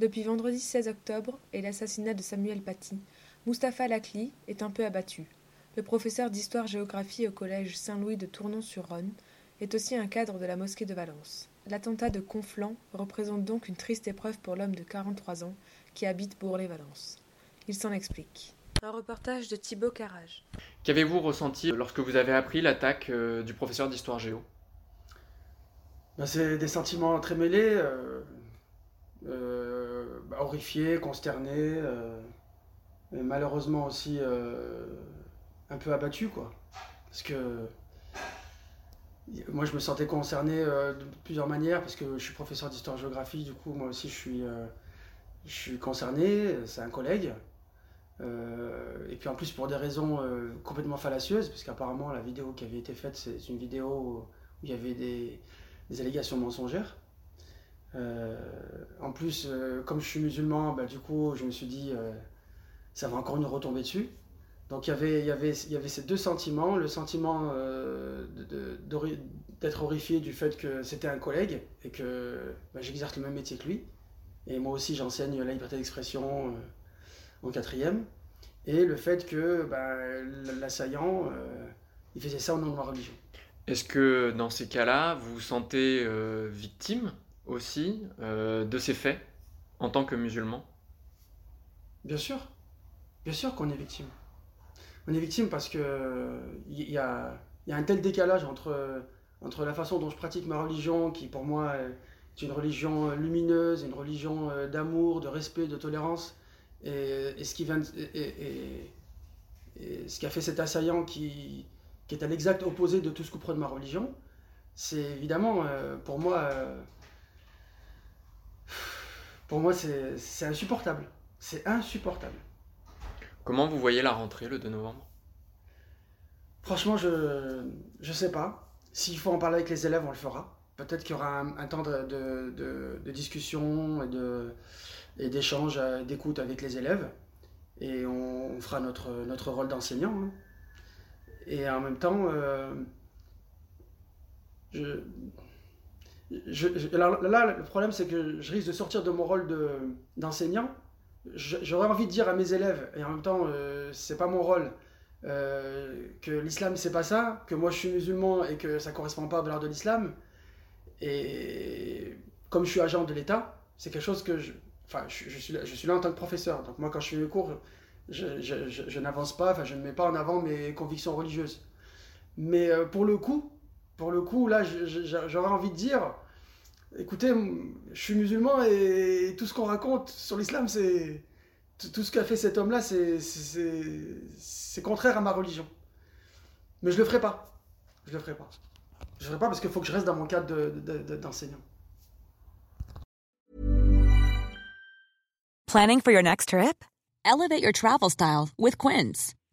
Depuis vendredi 16 octobre et l'assassinat de Samuel Paty, Mustapha Lakli est un peu abattu. Le professeur d'histoire-géographie au collège Saint-Louis de Tournon-sur-Rhône est aussi un cadre de la mosquée de Valence. L'attentat de Conflans représente donc une triste épreuve pour l'homme de 43 ans qui habite Bourg-les-Valence. Il s'en explique. Un reportage de Thibaut Carrage. Qu'avez-vous ressenti lorsque vous avez appris l'attaque euh, du professeur d'histoire géo Ben, C'est des sentiments très mêlés, euh, euh, horrifié, consterné, euh, et malheureusement aussi euh, un peu abattu, quoi. Parce que moi, je me sentais concerné euh, de plusieurs manières, parce que je suis professeur d'histoire-géographie, du coup, moi aussi, je suis, euh, je suis concerné, c'est un collègue. Euh, et puis en plus pour des raisons euh, complètement fallacieuses, parce qu'apparemment la vidéo qui avait été faite, c'est une vidéo où il y avait des allégations mensongères. Euh, en plus, euh, comme je suis musulman, bah, du coup, je me suis dit, euh, ça va encore nous retomber dessus. Donc il avait, y avait, ces deux sentiments, le sentiment d'être horrifié du fait que c'était un collègue et que bah, j'exerce le même métier que lui. Et moi aussi, j'enseigne la liberté d'expression en quatrième. Et le fait que bah, l'assaillant, il faisait ça au nom de ma religion. Est-ce que dans ces cas-là, vous vous sentez victime? Aussi euh, de ces faits en tant que musulman Bien sûr, bien sûr qu'on est victime. On est victime parce que il y, a, un tel décalage entre, entre la façon dont je pratique ma religion, qui pour moi est une religion lumineuse, une religion euh, d'amour, de respect, de tolérance, et, ce qui de- a fait cet assaillant qui, est à l'exact opposé de tout ce que prône ma religion, c'est évidemment euh, pour moi euh, pour moi c'est insupportable. C'est insupportable. Comment vous voyez la rentrée le 2 novembre? Franchement, je je sais pas. S'il faut en parler avec les élèves, on le fera. Peut-être qu'il y aura un, un temps de, de, de- de discussion et de et d'échange, euh, d'écoute avec les élèves. Et on, on fera notre, notre rôle d'enseignant. hein. Et en même temps, euh, je, je, là, le problème, c'est que je risque de sortir de mon rôle de- d'enseignant. J'aurais envie de dire à mes élèves, et en même temps, euh, c'est pas mon rôle, euh, que l'islam c'est pas ça, que moi je suis musulman et que ça correspond pas aux valeurs de l'islam. Et comme je suis agent de l'État, c'est quelque chose que je. Enfin, je, suis là, en tant que professeur. Donc moi, quand je fais mes cours, je n'avance pas, enfin, je ne mets pas en avant mes convictions religieuses. Mais euh, pour le coup, pour le coup, là, j'aurais envie de dire, écoutez, je suis musulman et tout ce qu'on raconte sur l'islam, c'est tout ce qu'a fait cet homme-là, c'est contraire à ma religion. Mais je le ferai pas. Je le ferai pas. Je le ferai pas parce qu'il faut que je reste dans mon cadre de- de- de- d'enseignant. Planning for your next trip? Elevate your travel style with Quince.